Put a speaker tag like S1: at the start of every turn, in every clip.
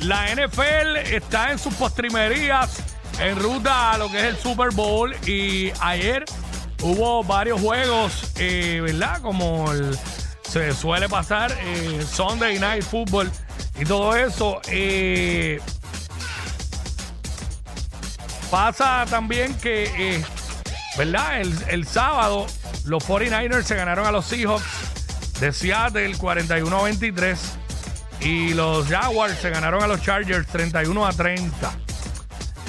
S1: la NFL está en sus postrimerías en ruta a lo que es el Super Bowl y ayer hubo varios juegos, eh, ¿verdad? Como se suele pasar, eh, Sunday Night Football y todo eso. eh, pasa también que, eh, ¿verdad? El, el sábado los 49ers se ganaron a los Seahawks de Seattle 41-23 y los Jaguars se ganaron a los Chargers 31 a 30.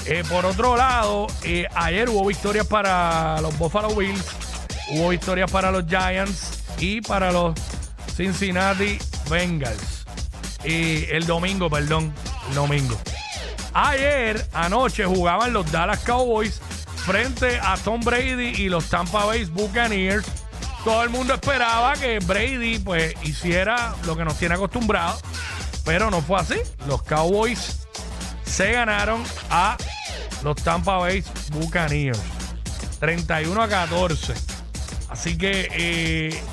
S1: Eh, por otro lado, eh, ayer hubo victorias para los Buffalo Bills, hubo victorias para los Giants y para los Cincinnati Bengals. Y el domingo, perdón, el domingo. Ayer, anoche, jugaban los Dallas Cowboys frente a Tom Brady y los Tampa Bay Buccaneers. Todo el mundo esperaba que Brady pues hiciera lo que nos tiene acostumbrado, pero no fue así. Los Cowboys se ganaron a los Tampa Bay Buccaneers 31 a 14. Así que eh,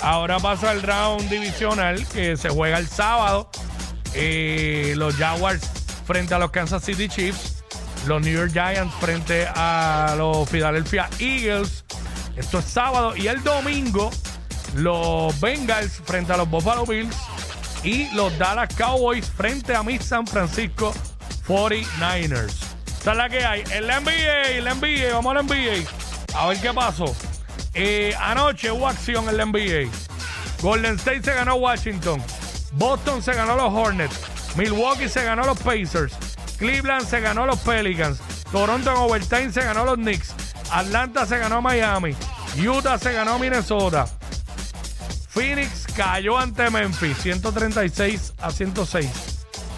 S1: ahora pasa el round divisional que se juega el sábado. Eh, los Jaguars frente a los Kansas City Chiefs. Los New York Giants frente a los Philadelphia Eagles. Esto es sábado. Y el domingo, los Bengals frente a los Buffalo Bills. Y los Dallas Cowboys frente a mis San Francisco 49ers. Esta es la que hay. En la NBA, en la NBA, vamos a la NBA. A ver qué pasó. Eh, anoche hubo acción en la NBA. Golden State se ganó Washington. Boston se ganó los Hornets. Milwaukee se ganó los Pacers. Cleveland se ganó los Pelicans. Toronto en overtime se ganó los Knicks. Atlanta se ganó a Miami. Utah se ganó a Minnesota. Phoenix cayó ante Memphis 136 a 106.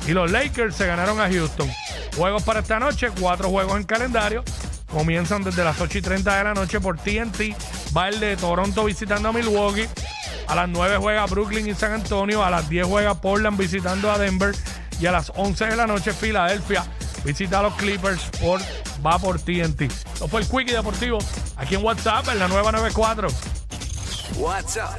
S1: Y los Lakers se ganaron a Houston. Juegos para esta noche, cuatro juegos en calendario. Comienzan desde las 8 y 30 de la noche por TNT. Va el de Toronto visitando a Milwaukee. A las 9 juega Brooklyn y San Antonio. A las 10 juega Portland visitando a Denver. Y a las 11 de la noche Filadelfia visita a los Clippers por va por TNT. Esto fue el Quickie Deportivo aquí en WhatsApp en la nueva 94.
S2: WhatsApp